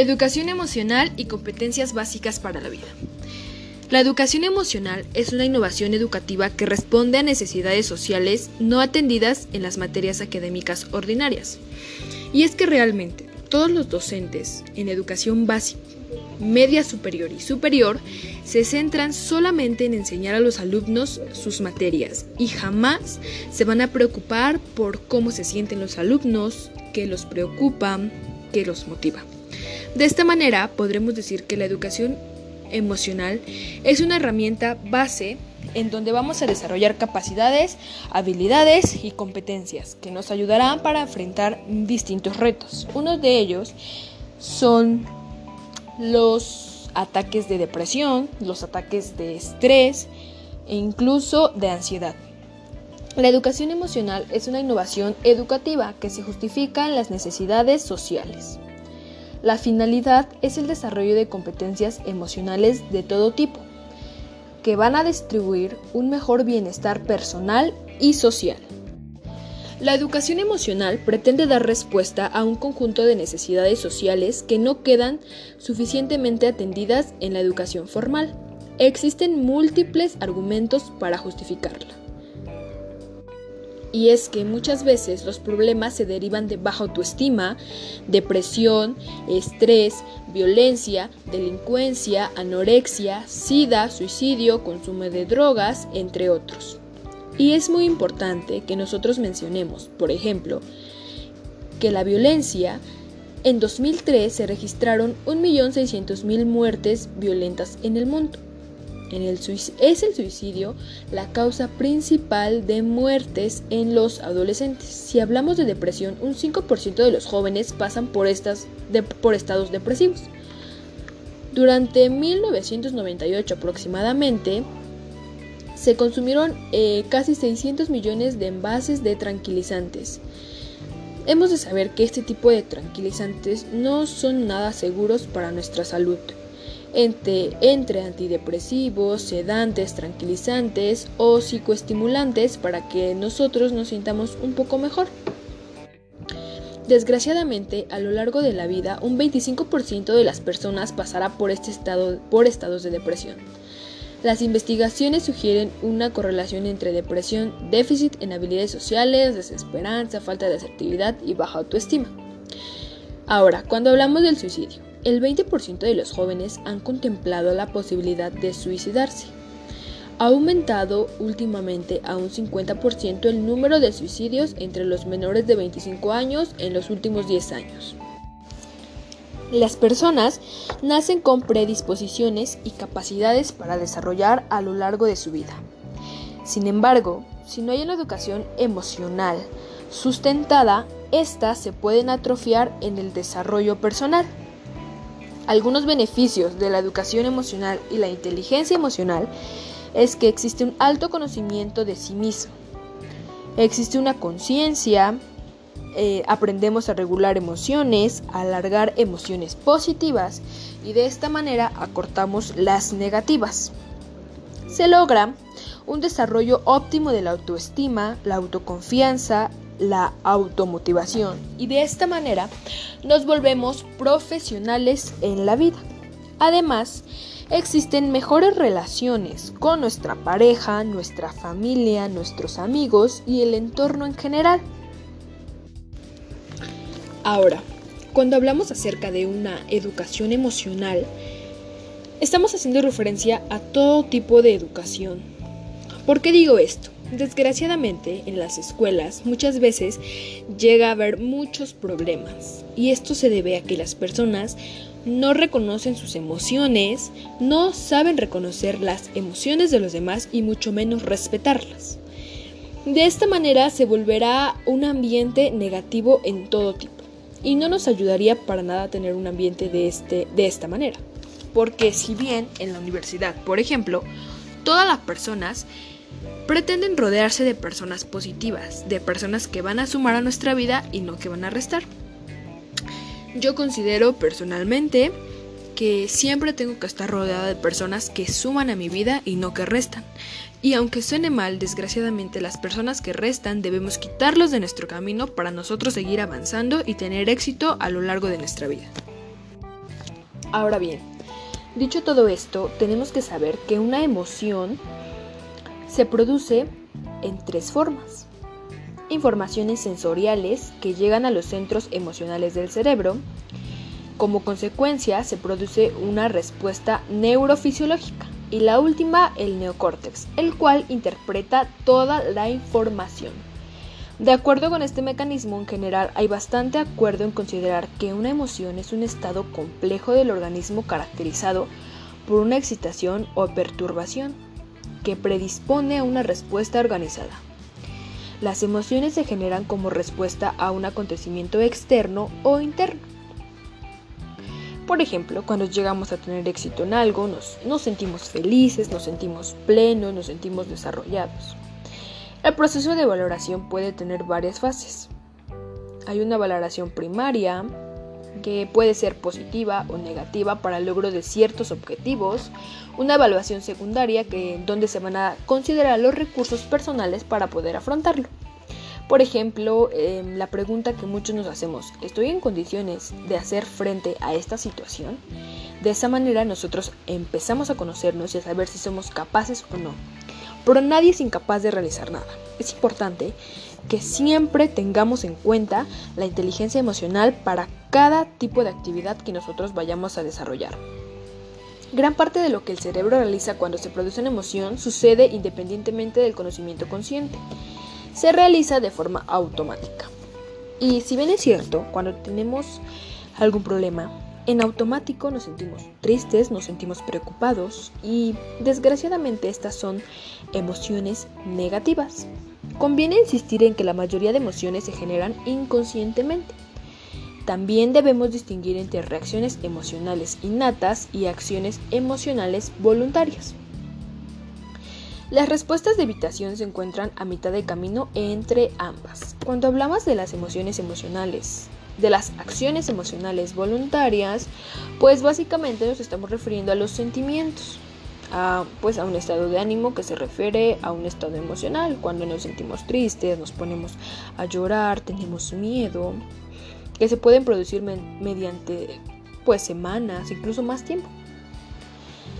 Educación emocional y competencias básicas para la vida. La educación emocional es una innovación educativa que responde a necesidades sociales no atendidas en las materias académicas ordinarias. Y es que realmente todos los docentes en educación básica, media superior y superior se centran solamente en enseñar a los alumnos sus materias y jamás se van a preocupar por cómo se sienten los alumnos, qué los preocupa, qué los motiva. De esta manera podremos decir que la educación emocional es una herramienta base en donde vamos a desarrollar capacidades, habilidades y competencias que nos ayudarán para enfrentar distintos retos. Uno de ellos son los ataques de depresión, los ataques de estrés e incluso de ansiedad. La educación emocional es una innovación educativa que se justifica en las necesidades sociales. La finalidad es el desarrollo de competencias emocionales de todo tipo, que van a distribuir un mejor bienestar personal y social. La educación emocional pretende dar respuesta a un conjunto de necesidades sociales que no quedan suficientemente atendidas en la educación formal. Existen múltiples argumentos para justificarla. Y es que muchas veces los problemas se derivan de baja autoestima, depresión, estrés, violencia, delincuencia, anorexia, sida, suicidio, consumo de drogas, entre otros. Y es muy importante que nosotros mencionemos, por ejemplo, que la violencia en 2003 se registraron 1.600.000 muertes violentas en el mundo es el suicidio la causa principal de muertes en los adolescentes. Si hablamos de depresión, un 5% de los jóvenes pasan por, estas, por estados depresivos. Durante 1998 aproximadamente, se consumieron eh, casi 600 millones de envases de tranquilizantes. Hemos de saber que este tipo de tranquilizantes no son nada seguros para nuestra salud entre, entre antidepresivos, sedantes, tranquilizantes o psicoestimulantes para que nosotros nos sintamos un poco mejor. Desgraciadamente, a lo largo de la vida, un 25% de las personas pasará por, este estado, por estados de depresión. Las investigaciones sugieren una correlación entre depresión, déficit en habilidades sociales, desesperanza, falta de asertividad y baja autoestima. Ahora, cuando hablamos del suicidio, el 20% de los jóvenes han contemplado la posibilidad de suicidarse. Ha aumentado últimamente a un 50% el número de suicidios entre los menores de 25 años en los últimos 10 años. Las personas nacen con predisposiciones y capacidades para desarrollar a lo largo de su vida. Sin embargo, si no hay una educación emocional sustentada, éstas se pueden atrofiar en el desarrollo personal. Algunos beneficios de la educación emocional y la inteligencia emocional es que existe un alto conocimiento de sí mismo. Existe una conciencia, eh, aprendemos a regular emociones, a alargar emociones positivas y de esta manera acortamos las negativas. Se logra un desarrollo óptimo de la autoestima, la autoconfianza, la automotivación y de esta manera nos volvemos profesionales en la vida. Además, existen mejores relaciones con nuestra pareja, nuestra familia, nuestros amigos y el entorno en general. Ahora, cuando hablamos acerca de una educación emocional, estamos haciendo referencia a todo tipo de educación. ¿Por qué digo esto? Desgraciadamente, en las escuelas muchas veces llega a haber muchos problemas y esto se debe a que las personas no reconocen sus emociones, no saben reconocer las emociones de los demás y mucho menos respetarlas. De esta manera se volverá un ambiente negativo en todo tipo y no nos ayudaría para nada tener un ambiente de, este, de esta manera. Porque si bien en la universidad, por ejemplo, todas las personas pretenden rodearse de personas positivas, de personas que van a sumar a nuestra vida y no que van a restar. Yo considero personalmente que siempre tengo que estar rodeada de personas que suman a mi vida y no que restan. Y aunque suene mal, desgraciadamente las personas que restan debemos quitarlos de nuestro camino para nosotros seguir avanzando y tener éxito a lo largo de nuestra vida. Ahora bien, dicho todo esto, tenemos que saber que una emoción se produce en tres formas. Informaciones sensoriales que llegan a los centros emocionales del cerebro. Como consecuencia se produce una respuesta neurofisiológica. Y la última, el neocórtex, el cual interpreta toda la información. De acuerdo con este mecanismo, en general hay bastante acuerdo en considerar que una emoción es un estado complejo del organismo caracterizado por una excitación o perturbación que predispone a una respuesta organizada. Las emociones se generan como respuesta a un acontecimiento externo o interno. Por ejemplo, cuando llegamos a tener éxito en algo, nos, nos, sentimos felices, nos sentimos plenos, nos sentimos desarrollados. El proceso de valoración puede tener varias fases. Hay una valoración primaria, que puede ser positiva o negativa para el logro de ciertos objetivos, una evaluación secundaria que donde se van a considerar los recursos personales para poder afrontarlo. Por ejemplo, em, la pregunta que muchos nos hacemos, ¿estoy en condiciones de hacer frente a esta situación? De esa manera nosotros empezamos a conocernos y a saber si somos capaces o no. Pero nadie es incapaz de realizar nada. Es importante que siempre tengamos en cuenta la inteligencia emocional para cada tipo de actividad que nosotros vayamos a desarrollar. Gran parte de lo que el cerebro realiza cuando se produce una emoción sucede independientemente del conocimiento consciente. Se realiza de forma automática. Y si bien es cierto, cuando tenemos algún problema, en automático nos sentimos tristes, nos sentimos preocupados y desgraciadamente estas son emociones negativas. Conviene insistir en que la mayoría de emociones se generan inconscientemente. También debemos distinguir entre reacciones emocionales innatas y acciones emocionales voluntarias. Las respuestas de evitación se encuentran a mitad de camino entre ambas. Cuando hablamos de las emociones emocionales, de las acciones emocionales voluntarias, pues básicamente nos estamos refiriendo a los sentimientos a, pues a un estado de ánimo que se refiere a un estado emocional. Cuando nos sentimos tristes, nos ponemos a llorar, tenemos miedo, que se pueden producir mediante pues semanas, incluso más tiempo.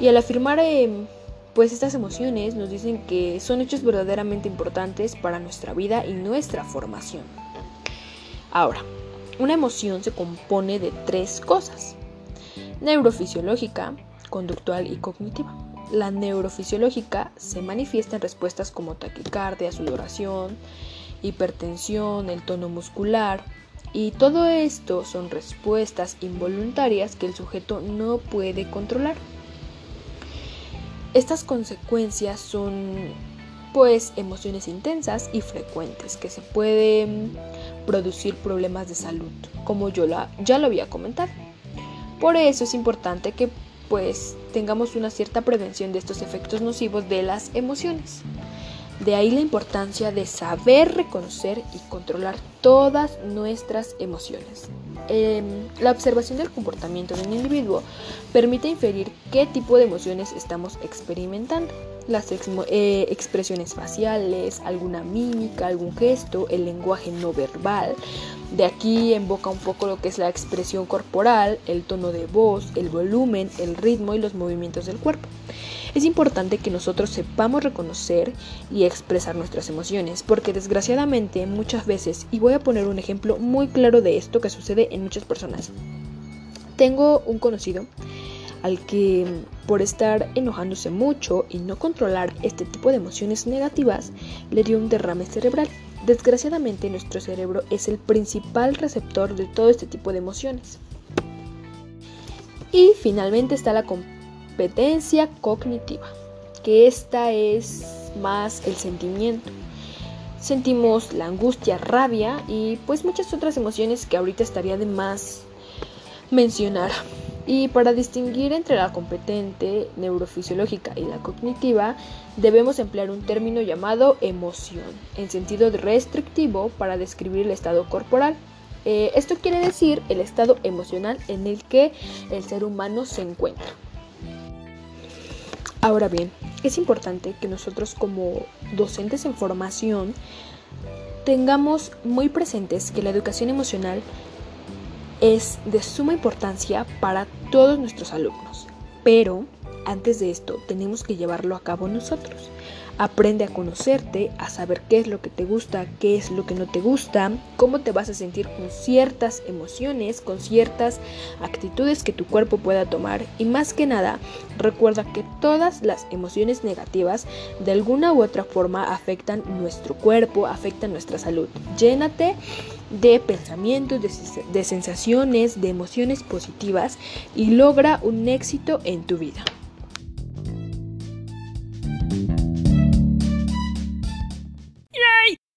Y al afirmar em, pues estas emociones nos dicen que son hechos verdaderamente importantes para nuestra vida y nuestra formación. Ahora, una emoción se compone de tres cosas. Neurofisiológica, conductual y cognitiva. La neurofisiológica se manifiesta en respuestas como taquicardia, sudoración, hipertensión, el tono muscular, y todo esto son respuestas involuntarias que el sujeto no puede controlar. Estas consecuencias son pues emociones intensas y frecuentes que se pueden producir problemas de salud, como yo ya lo había comentado. Por eso es importante que pues tengamos una cierta prevención de estos efectos nocivos de las emociones. De ahí la importancia de saber reconocer y controlar todas nuestras emociones. Em, la observación del comportamiento de un individuo permite inferir qué tipo de emociones estamos experimentando las eh, expresiones faciales, alguna mímica, algún gesto, el lenguaje no verbal. De aquí invoca un poco lo que es la expresión corporal, el tono de voz, el volumen, el ritmo y los movimientos del cuerpo. Es importante que nosotros sepamos reconocer y expresar nuestras emociones, porque desgraciadamente muchas veces, y voy a poner un ejemplo muy claro de esto que sucede en muchas personas. Tengo un conocido al que por estar enojándose mucho y no controlar este tipo de emociones negativas le dio un derrame cerebral. Desgraciadamente nuestro cerebro es el principal receptor de todo este tipo de emociones. Y finalmente está la competencia cognitiva, que esta es más el sentimiento. Sentimos la angustia, rabia y pues muchas otras emociones que ahorita estaría de más mencionar. Y para distinguir entre la competente neurofisiológica y la cognitiva, debemos emplear un término llamado emoción, en sentido restrictivo para describir el estado corporal. Eh, esto quiere decir el estado emocional en el que el ser humano se encuentra. Ahora bien, es importante que nosotros como docentes en formación tengamos muy presentes que la educación emocional es de suma importancia para todos nuestros alumnos. Pero antes de esto tenemos que llevarlo a cabo nosotros. Aprende a conocerte, a saber qué es lo que te gusta, qué es lo que no te gusta, cómo te vas a sentir con ciertas emociones, con ciertas actitudes que tu cuerpo pueda tomar y más que nada, recuerda que todas las emociones negativas de alguna u otra forma afectan nuestro cuerpo, afectan nuestra salud. Llénate de pensamientos, de, de sensaciones, de emociones positivas y logra un éxito en tu vida.